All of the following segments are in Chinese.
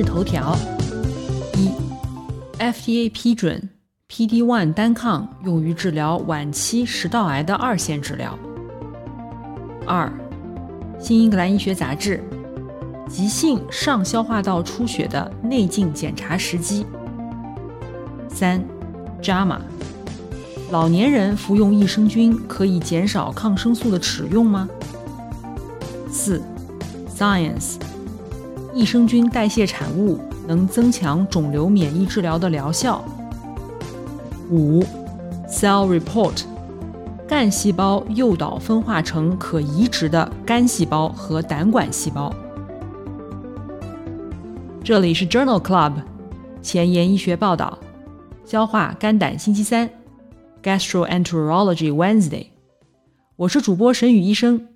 日头条：一，FDA 批准 PD-1 单抗用于治疗晚期食道癌的二线治疗。二，《新英格兰医学杂志》急性上消化道出血的内镜检查时机。三，《JAMA》老年人服用益生菌可以减少抗生素的使用吗？四，《Science》益生菌代谢产物能增强肿瘤免疫治疗的疗效。五，Cell Report，干细胞诱导分化成可移植的肝细胞和胆管细胞。这里是 Journal Club 前沿医学报道，消化肝胆星期三，Gastroenterology Wednesday。我是主播沈宇医生，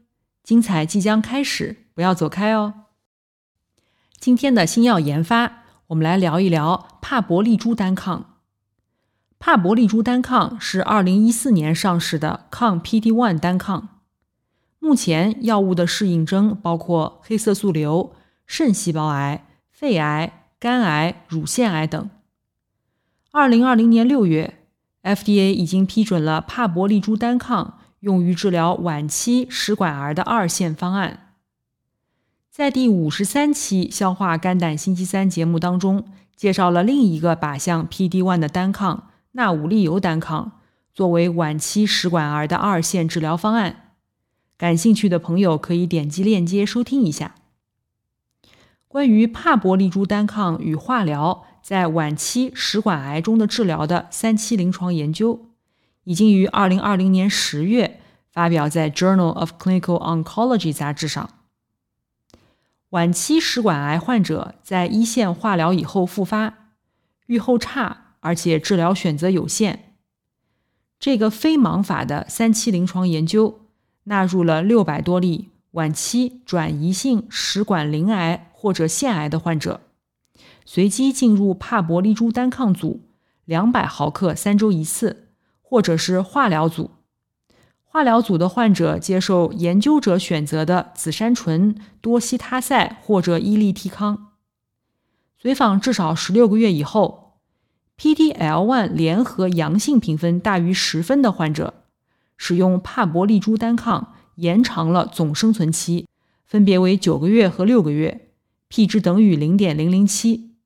精彩即将开始，不要走开哦。今天的新药研发，我们来聊一聊帕博利珠单抗。帕博利珠单抗是二零一四年上市的抗 PD-1 单抗。目前药物的适应症包括黑色素瘤、肾细胞癌、肺癌、肝癌、乳腺癌等。二零二零年六月，FDA 已经批准了帕博利珠单抗用于治疗晚期食管癌的二线方案。在第五十三期消化肝胆星期三节目当中，介绍了另一个靶向 PD-1 的单抗纳武利尤单抗，作为晚期食管癌的二线治疗方案。感兴趣的朋友可以点击链接收听一下。关于帕博利珠单抗与化疗在晚期食管癌中的治疗的三期临床研究，已经于二零二零年十月发表在《Journal of Clinical Oncology》杂志上。晚期食管癌患者在一线化疗以后复发，预后差，而且治疗选择有限。这个非盲法的三期临床研究纳入了六百多例晚期转移性食管鳞癌或者腺癌的患者，随机进入帕博利珠单抗组，两百毫克三周一次，或者是化疗组。化疗组的患者接受研究者选择的紫杉醇、多西他赛或者伊利替康。随访至少十六个月以后，PDL1 联合阳性评分大于十分的患者，使用帕博利珠单抗延长了总生存期，分别为九个月和六个月，p 值等于零点零零七。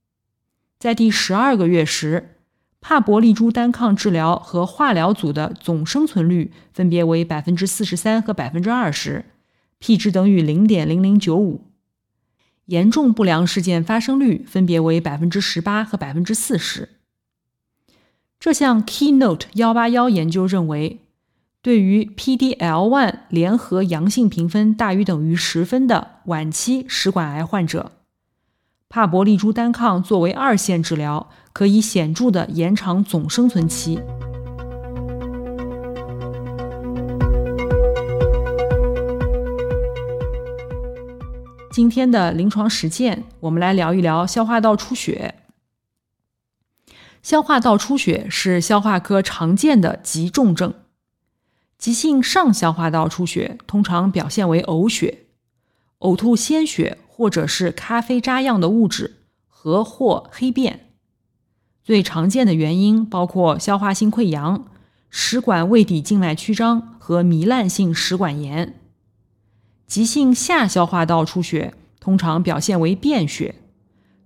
在第十二个月时，帕博利珠单抗治疗和化疗组的总生存率分别为百分之四十三和百分之二十，p 值等于零点零零九五。严重不良事件发生率分别为百分之十八和百分之四十。这项 Keynote 幺八幺研究认为，对于 PDL1 联合阳性评分大于等于十分的晚期食管癌患者。帕博利珠单抗作为二线治疗，可以显著的延长总生存期。今天的临床实践，我们来聊一聊消化道出血。消化道出血是消化科常见的急重症，急性上消化道出血通常表现为呕血、呕吐鲜血。或者是咖啡渣样的物质和或黑便，最常见的原因包括消化性溃疡、食管胃底静脉曲张和糜烂性食管炎。急性下消化道出血通常表现为便血，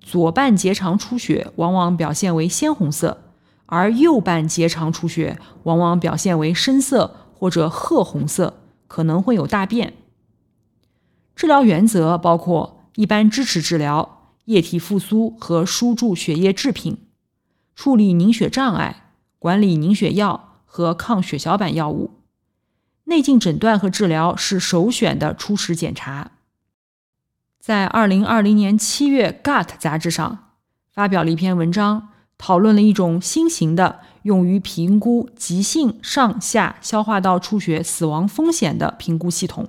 左半结肠出血往往表现为鲜红色，而右半结肠出血往往表现为深色或者褐红色，可能会有大便。治疗原则包括。一般支持治疗、液体复苏和输注血液制品，处理凝血障碍，管理凝血药和抗血小板药物。内镜诊断和治疗是首选的初始检查。在二零二零年七月，《Gut》杂志上发表了一篇文章，讨论了一种新型的用于评估急性上下消化道出血死亡风险的评估系统。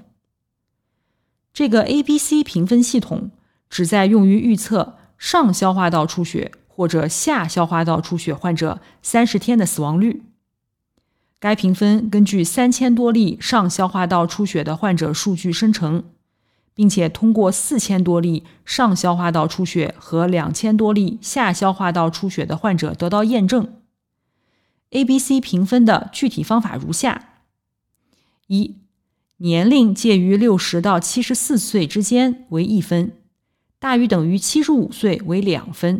这个 A、B、C 评分系统旨在用于预测上消化道出血或者下消化道出血患者三十天的死亡率。该评分根据三千多例上消化道出血的患者数据生成。并且通过四千多例上消化道出血和两千多例下消化道出血的患者得到验证。A、B、C 评分的具体方法如下：一、年龄介于六十到七十四岁之间为一分，大于等于七十五岁为两分；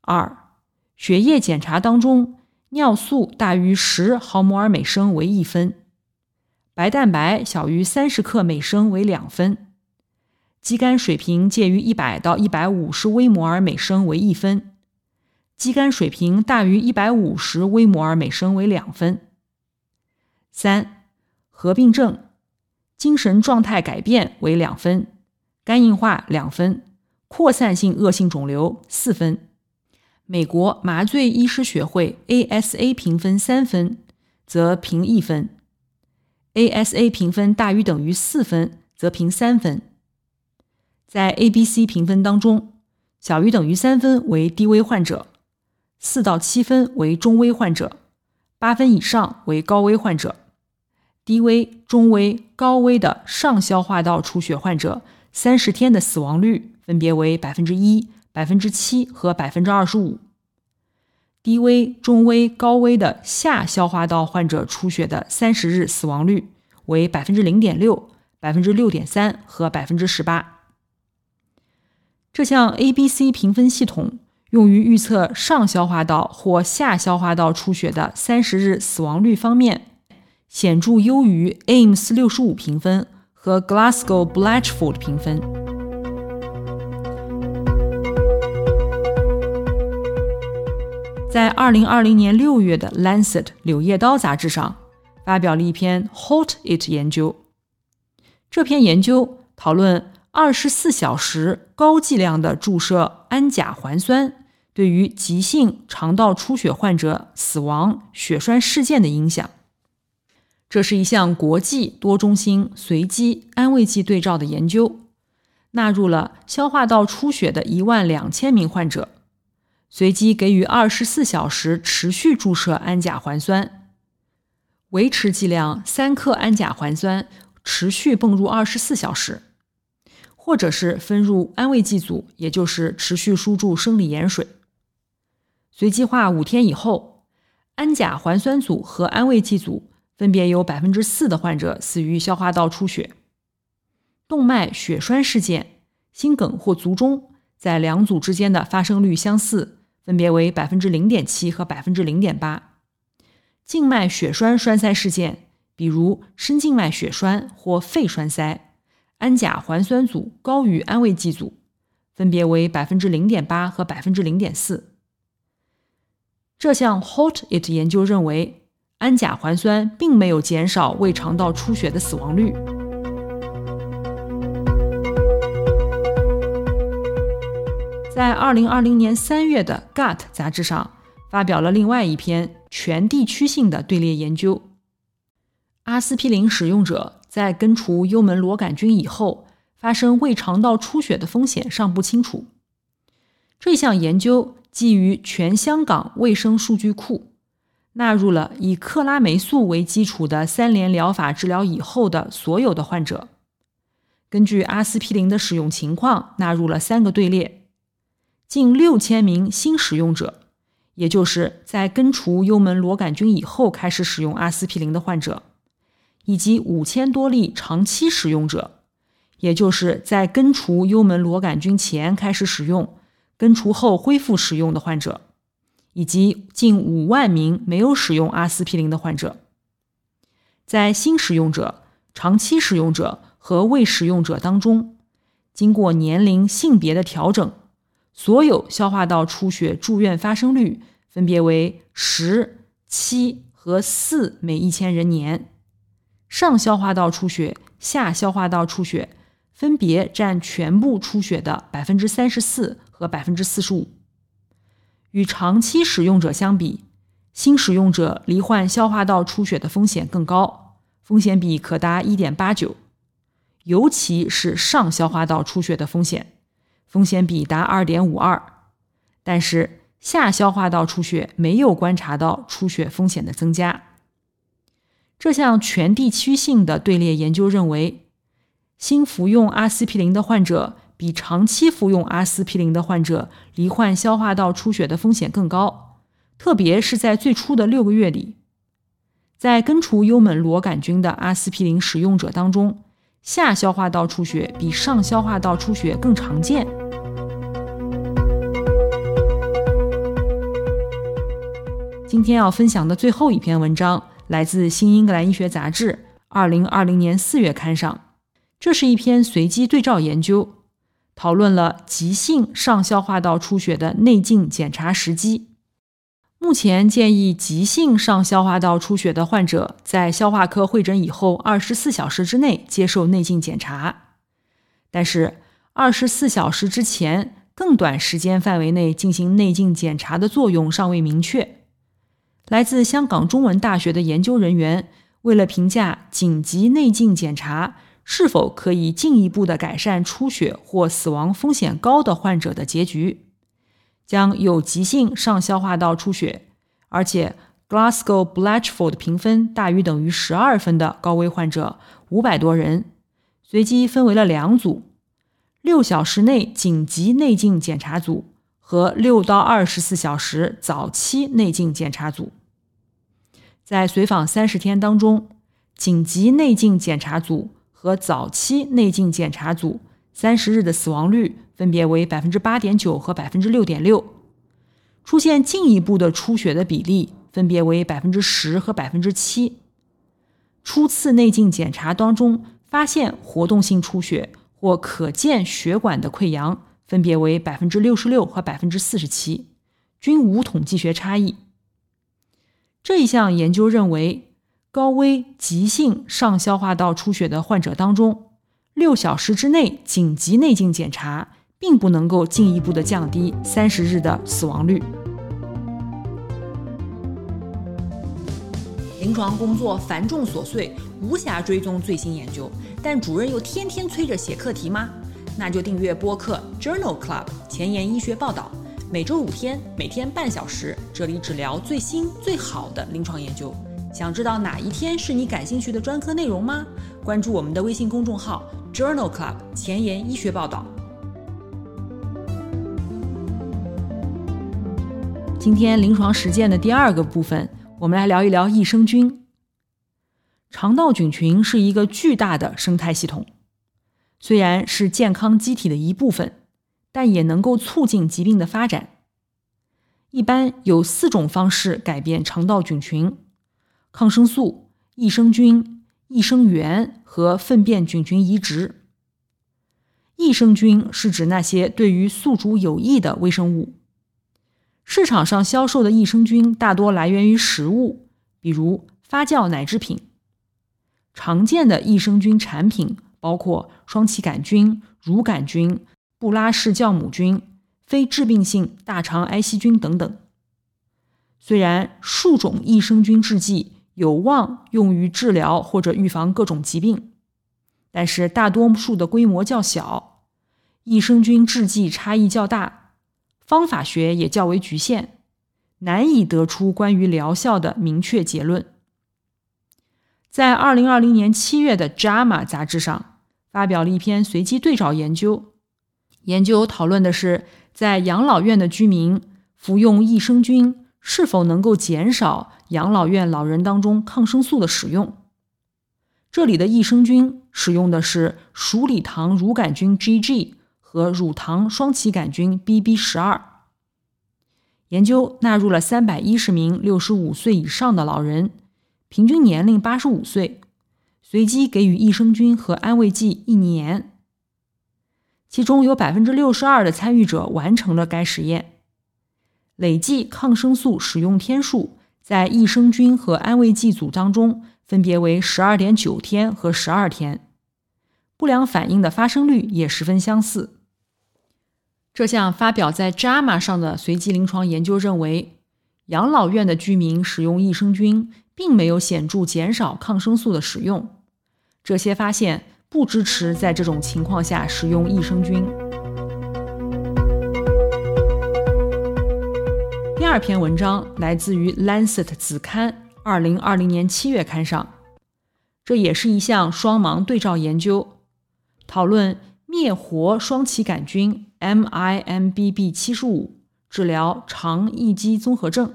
二、血液检查当中尿素大于十毫摩尔每升为一分。白蛋白小于三十克每升为两分，肌酐水平介于一百到一百五十微摩尔每升为一分，肌酐水平大于一百五十微摩尔每升为两分。三、合并症，精神状态改变为两分，肝硬化两分，扩散性恶性肿瘤四分。美国麻醉医师学会 ASA 评分三分，则评一分。ASA 评分大于等于四分，则评三分。在 A、B、C 评分当中，小于等于三分为低危患者，四到七分为中危患者，八分以上为高危患者。低危、中危、高危的上消化道出血患者，三十天的死亡率分别为百分之一、百分之七和百分之二十五。低危、中危、高危的下消化道患者出血的三十日死亡率为百分之零点六、百分之六点三和百分之十八。这项 A、B、C 评分系统用于预测上消化道或下消化道出血的三十日死亡率方面，显著优于 AIMS 六十五评分和 Glasgow Blatchford 评分。在二零二零年六月的《Lancet》柳叶刀杂志上，发表了一篇 “Halt It” 研究。这篇研究讨论二十四小时高剂量的注射氨甲环酸对于急性肠道出血患者死亡、血栓事件的影响。这是一项国际多中心随机安慰剂对照的研究，纳入了消化道出血的一万两千名患者。随机给予二十四小时持续注射氨甲环酸，维持剂量三克氨甲环酸，持续泵入二十四小时，或者是分入安慰剂组，也就是持续输注生理盐水。随机化五天以后，氨甲环酸组和安慰剂组分别有百分之四的患者死于消化道出血，动脉血栓事件、心梗或卒中在两组之间的发生率相似。分别为百分之零点七和百分之零点八，静脉血栓栓塞事件，比如深静脉血栓或肺栓塞，氨甲环酸组高于安慰剂组，分别为百分之零点八和百分之零点四。这项 HOT It 研究认为，氨甲环酸并没有减少胃肠道出血的死亡率。在二零二零年三月的《Gut》杂志上，发表了另外一篇全地区性的队列研究。阿司匹林使用者在根除幽门螺杆菌以后，发生胃肠道出血的风险尚不清楚。这项研究基于全香港卫生数据库，纳入了以克拉霉素为基础的三联疗法治疗以后的所有的患者，根据阿司匹林的使用情况，纳入了三个队列。近六千名新使用者，也就是在根除幽门螺杆菌以后开始使用阿司匹林的患者，以及五千多例长期使用者，也就是在根除幽门螺杆菌前开始使用、根除后恢复使用的患者，以及近五万名没有使用阿司匹林的患者，在新使用者、长期使用者和未使用者当中，经过年龄、性别的调整。所有消化道出血住院发生率分别为十、七和四每一千人年，上消化道出血、下消化道出血分别占全部出血的百分之三十四和百分之四十五。与长期使用者相比，新使用者罹患消化道出血的风险更高，风险比可达一点八九，尤其是上消化道出血的风险，风险比达二点五二。但是下消化道出血没有观察到出血风险的增加。这项全地区性的队列研究认为，新服用阿司匹林的患者比长期服用阿司匹林的患者罹患消化道出血的风险更高，特别是在最初的六个月里。在根除幽门螺杆菌的阿司匹林使用者当中，下消化道出血比上消化道出血更常见。今天要分享的最后一篇文章来自《新英格兰医学杂志》二零二零年四月刊上。这是一篇随机对照研究，讨论了急性上消化道出血的内镜检查时机。目前建议急性上消化道出血的患者在消化科会诊以后二十四小时之内接受内镜检查，但是二十四小时之前更短时间范围内进行内镜检查的作用尚未明确。来自香港中文大学的研究人员，为了评价紧急内镜检查是否可以进一步的改善出血或死亡风险高的患者的结局，将有急性上消化道出血，而且 Glasgow Blatchford 评分大于等于十二分的高危患者五百多人，随机分为了两组：六小时内紧急内镜检查组。和六到二十四小时早期内镜检查组，在随访三十天当中，紧急内镜检查组和早期内镜检查组三十日的死亡率分别为百分之八点九和百分之六点六，出现进一步的出血的比例分别为百分之十和百分之七。初次内镜检查当中发现活动性出血或可见血管的溃疡。分别为百分之六十六和百分之四十七，均无统计学差异。这一项研究认为，高危急性上消化道出血的患者当中，六小时之内紧急内镜检查并不能够进一步的降低三十日的死亡率。临床工作繁重琐碎，无暇追踪最新研究，但主任又天天催着写课题吗？那就订阅播客 Journal Club 前沿医学报道，每周五天，每天半小时，这里只聊最新最好的临床研究。想知道哪一天是你感兴趣的专科内容吗？关注我们的微信公众号 Journal Club 前沿医学报道。今天临床实践的第二个部分，我们来聊一聊益生菌。肠道菌群是一个巨大的生态系统。虽然是健康机体的一部分，但也能够促进疾病的发展。一般有四种方式改变肠道菌群：抗生素、益生菌、益生元和粪便菌群移植。益生菌是指那些对于宿主有益的微生物。市场上销售的益生菌大多来源于食物，比如发酵奶制品。常见的益生菌产品。包括双歧杆菌、乳杆菌、布拉氏酵母菌、非致病性大肠癌细菌等等。虽然数种益生菌制剂有望用于治疗或者预防各种疾病，但是大多数的规模较小，益生菌制剂差异较大，方法学也较为局限，难以得出关于疗效的明确结论。在二零二零年七月的《JAMA》杂志上。发表了一篇随机对照研究，研究讨论的是在养老院的居民服用益生菌是否能够减少养老院老人当中抗生素的使用。这里的益生菌使用的是鼠李糖乳杆菌 GG 和乳糖双歧杆菌 BB 十二。研究纳入了三百一十名六十五岁以上的老人，平均年龄八十五岁。随机给予益生菌和安慰剂一年，其中有百分之六十二的参与者完成了该实验。累计抗生素使用天数在益生菌和安慰剂组当中分别为十二点九天和十二天，不良反应的发生率也十分相似。这项发表在《JAMA》上的随机临床研究认为，养老院的居民使用益生菌并没有显著减少抗生素的使用。这些发现不支持在这种情况下使用益生菌。二篇文章来自于《Lancet》子刊，二零二零年七月刊上。这也是一项双盲对照研究，讨论灭活双歧杆菌。MIMBB 七十五治疗肠易激综合症，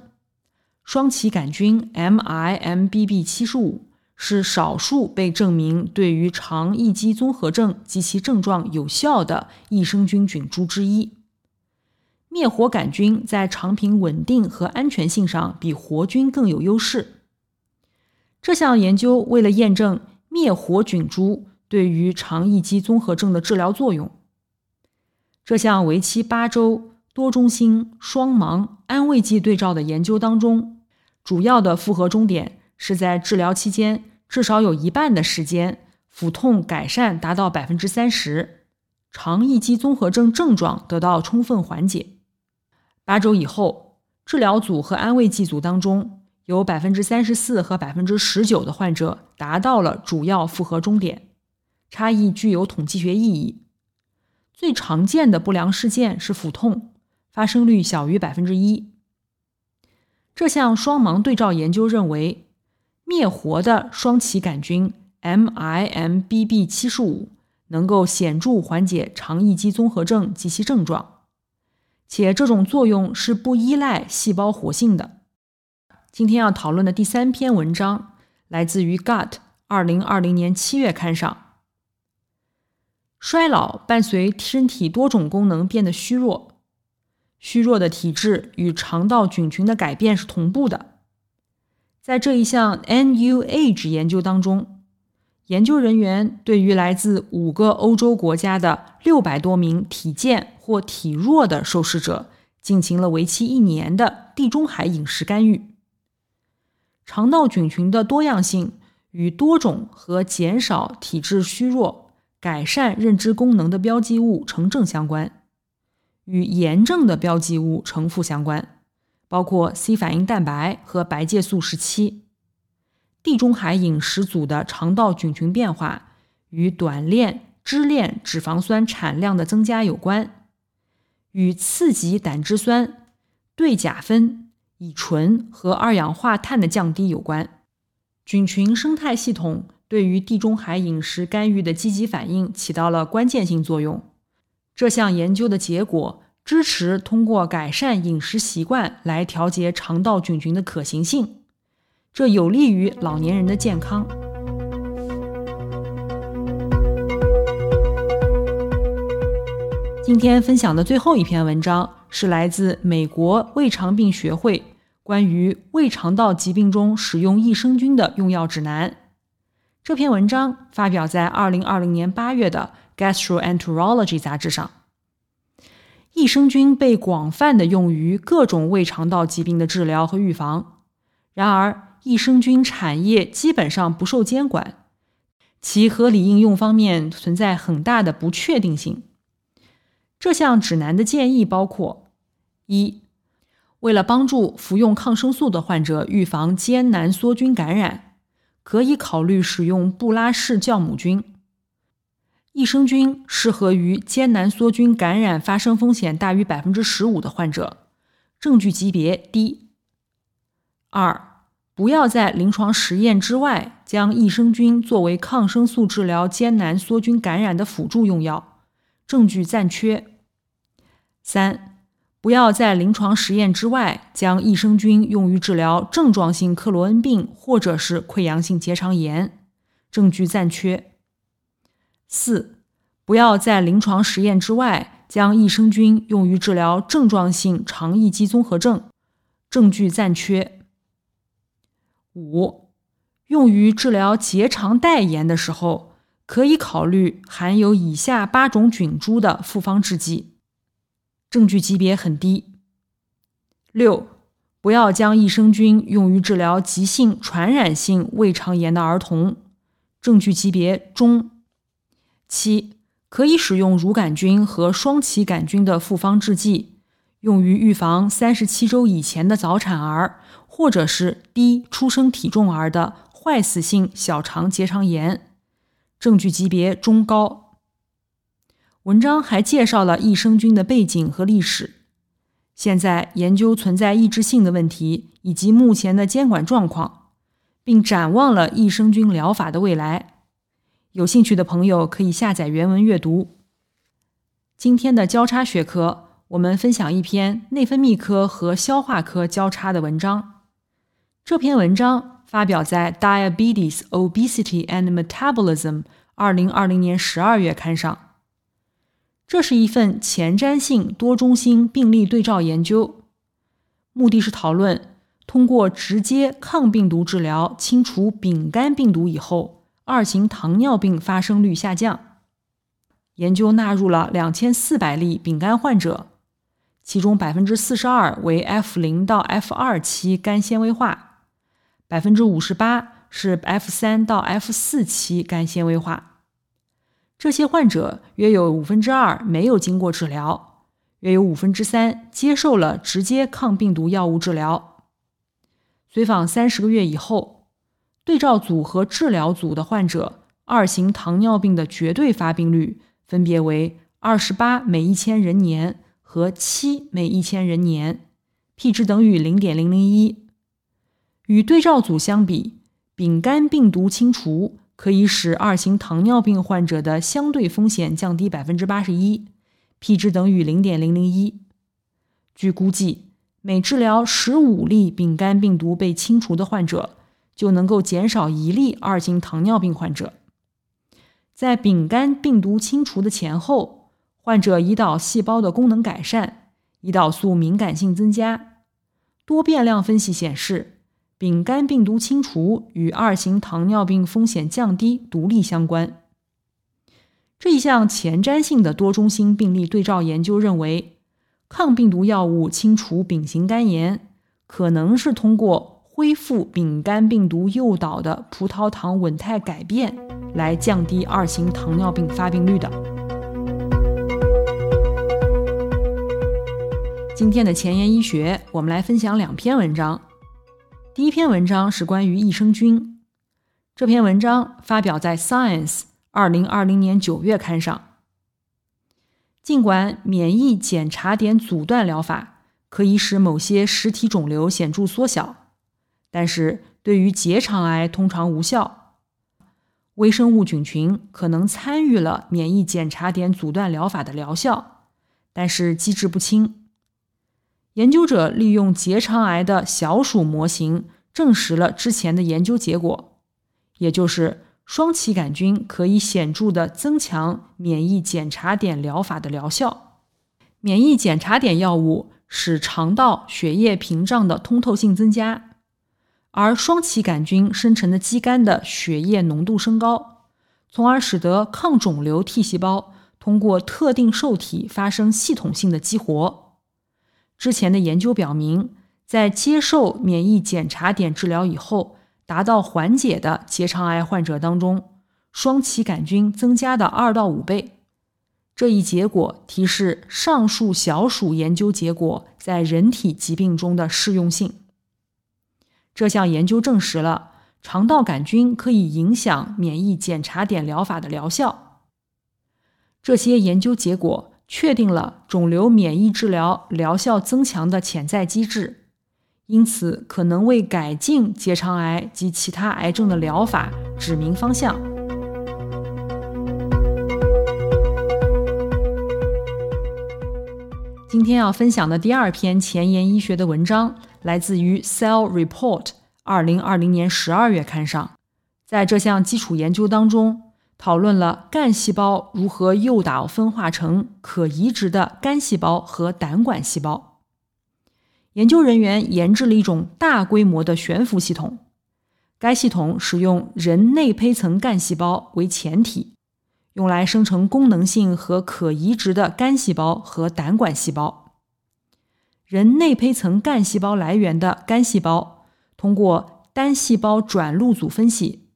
双歧杆菌 MIMBB 七十五是少数被证明对于肠易激综合症及其症状有效的益生菌菌株之一。灭活杆菌在肠品稳定和安全性上比活菌更有优势。这项研究为了验证灭活菌株对于肠易激综合症的治疗作用。这项为期八周、多中心、双盲安慰剂对照的研究当中，主要的复合终点是在治疗期间至少有一半的时间腹痛改善达到百分之三十，肠易激综合症症状得到充分缓解。八周以后，治疗组和安慰剂组当中有百分之三十四和百分之十九的患者达到了主要复合终点，差异具有统计学意义。最常见的不良事件是腹痛，发生率小于百分之一。这项双盲对照研究认为，灭活的双歧杆菌 MIMBB 七十五能够显著缓解肠易激综合症及其症状，且这种作用是不依赖细胞活性的。今天要讨论的第三篇文章来自于《Gut》二零二零年七月刊上。衰老伴随身体多种功能变得虚弱，虚弱的体质与肠道菌群的改变是同步的。在这一项 NU Age 研究当中，研究人员对于来自五个欧洲国家的六百多名体健或体弱的受试者进行了为期一年的地中海饮食干预。肠道菌群的多样性与多种和减少体质虚弱。改善认知功能的标记物呈正相关，与炎症的标记物呈负相关，包括 C 反应蛋白和白介素十七。地中海饮食组的肠道菌群变化与短链支链脂肪酸产量的增加有关，与次级胆汁酸、对甲酚、乙醇和二氧化碳的降低有关。菌群生态系统。对于地中海饮食干预的积极反应起到了关键性作用。这项研究的结果支持通过改善饮食习惯来调节肠道菌群的可行性，这有利于老年人的健康。今天分享的最后一篇文章是来自美国胃肠病学会关于胃肠道疾病中使用益生菌的用药指南。这篇文章发表在二零二零年八月的《Gastroenterology》杂志上。益生菌被广泛的用于各种胃肠道疾病的治疗和预防。然而，益生菌产业基本上不受监管，其合理应用方面存在很大的不确定性。这项指南的建议包括：一、为了帮助服用抗生素的患者预防艰难梭菌感染。可以考虑使用布拉氏酵母菌。益生菌适合于艰难梭菌感染发生风险大于百分之十五的患者，证据级别低。二，不要在临床实验之外将益生菌作为抗生素治疗艰难梭菌感染的辅助用药，证据暂缺。三。不要在临床实验之外将益生菌用于治疗症状性克罗恩病或者是溃疡性结肠炎，证据暂缺。四，不要在临床实验之外将益生菌用于治疗症状性肠易激综合症，证据暂缺。五，用于治疗结肠带炎的时候，可以考虑含有以下八种菌株的复方制剂。证据级别很低。六，不要将益生菌用于治疗急性传染性胃肠炎的儿童，证据级别中。七，可以使用乳杆菌和双歧杆菌的复方制剂，用于预防三十七周以前的早产儿或者是低出生体重儿的坏死性小肠结肠炎，证据级别中高。文章还介绍了益生菌的背景和历史。现在研究存在抑制性的问题以及目前的监管状况，并展望了益生菌疗法的未来。有兴趣的朋友可以下载原文阅读。今天的交叉学科，我们分享一篇内分泌科和消化科交叉的文章。这篇文章发表在《Diabetes, Obesity and Metabolism》二零二零年十二月刊上。这是一份前瞻性多中心病例对照研究，目的是讨论通过直接抗病毒治疗清除丙肝病毒以后，二型糖尿病发生率下降。研究纳入了两千四百例丙肝患者，其中百分之四十二为 F 零到 F 二期肝纤维化，百分之五十八是 F 三到 F 四期肝纤维化。这些患者约有五分之二没有经过治疗，约有五分之三接受了直接抗病毒药物治疗。随访三十个月以后，对照组和治疗组的患者二型糖尿病的绝对发病率分别为二十八每一千人年和七每一千人年，p 值等于零点零零一。与对照组相比，丙肝病毒清除。可以使二型糖尿病患者的相对风险降低百分之八十一，p 值等于零点零零一。据估计，每治疗十五例丙肝病毒被清除的患者，就能够减少一例二型糖尿病患者。在丙肝病毒清除的前后，患者胰岛细胞的功能改善，胰岛素敏感性增加。多变量分析显示。丙肝病毒清除与二型糖尿病风险降低独立相关。这一项前瞻性的多中心病例对照研究认为，抗病毒药物清除丙型肝炎，可能是通过恢复丙肝病毒诱导的葡萄糖稳态改变来降低二型糖尿病发病率的。今天的前沿医学，我们来分享两篇文章。第一篇文章是关于益生菌。这篇文章发表在《Science》二零二零年九月刊上。尽管免疫检查点阻断疗法可以使某些实体肿瘤显著缩小，但是对于结肠癌通常无效。微生物菌群可能参与了免疫检查点阻断疗法的疗效，但是机制不清。研究者利用结肠癌的小鼠模型证实了之前的研究结果，也就是双歧杆菌可以显著的增强免疫检查点疗法的疗效。免疫检查点药物使肠道血液屏障的通透性增加，而双歧杆菌生成的肌酐的血液浓度升高，从而使得抗肿瘤 T 细胞通过特定受体发生系统性的激活。之前的研究表明，在接受免疫检查点治疗以后，达到缓解的结肠癌患者当中，双歧杆菌增加的二到五倍。这一结果提示上述小鼠研究结果在人体疾病中的适用性。这项研究证实了肠道杆菌可以影响免疫检查点疗法的疗效。这些研究结果。确定了肿瘤免疫治疗疗效增强的潜在机制，因此可能为改进结肠癌及其他癌症的疗法指明方向。今天要分享的第二篇前沿医学的文章来自于《Cell Report》二零二零年十二月刊上，在这项基础研究当中。讨论了干细胞如何诱导分化成可移植的肝细胞和胆管细胞。研究人员研制了一种大规模的悬浮系统，该系统使用人内胚层干细胞为前体，用来生成功能性和可移植的肝细胞和胆管细胞。人内胚层干细胞来源的肝细胞，通过单细胞转录组分析。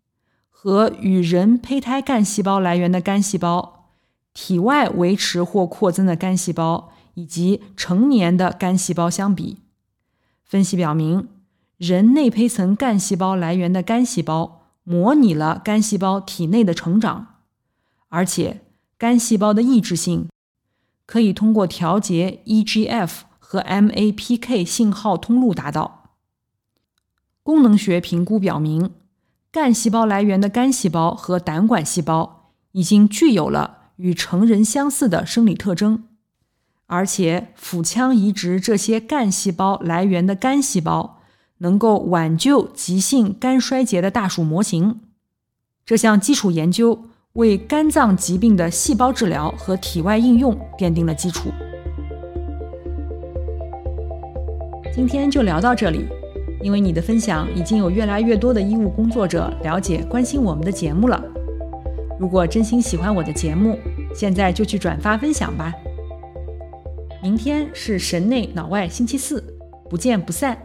和与人胚胎干细胞来源的干细胞、体外维持或扩增的干细胞以及成年的干细胞相比，分析表明，人内胚层干细胞来源的干细胞模拟了干细胞体内的成长，而且干细胞的抑制性可以通过调节 EGF 和 MAPK 信号通路达到。功能学评估表明。干细胞来源的干细胞和胆管细胞已经具有了与成人相似的生理特征，而且腹腔移植这些干细胞来源的干细胞能够挽救急性肝衰竭的大鼠模型。这项基础研究为肝脏疾病的细胞治疗和体外应用奠定了基础。今天就聊到这里。因为你的分享，已经有越来越多的医务工作者了解、关心我们的节目了。如果真心喜欢我的节目，现在就去转发分享吧。明天是神内脑外星期四，不见不散。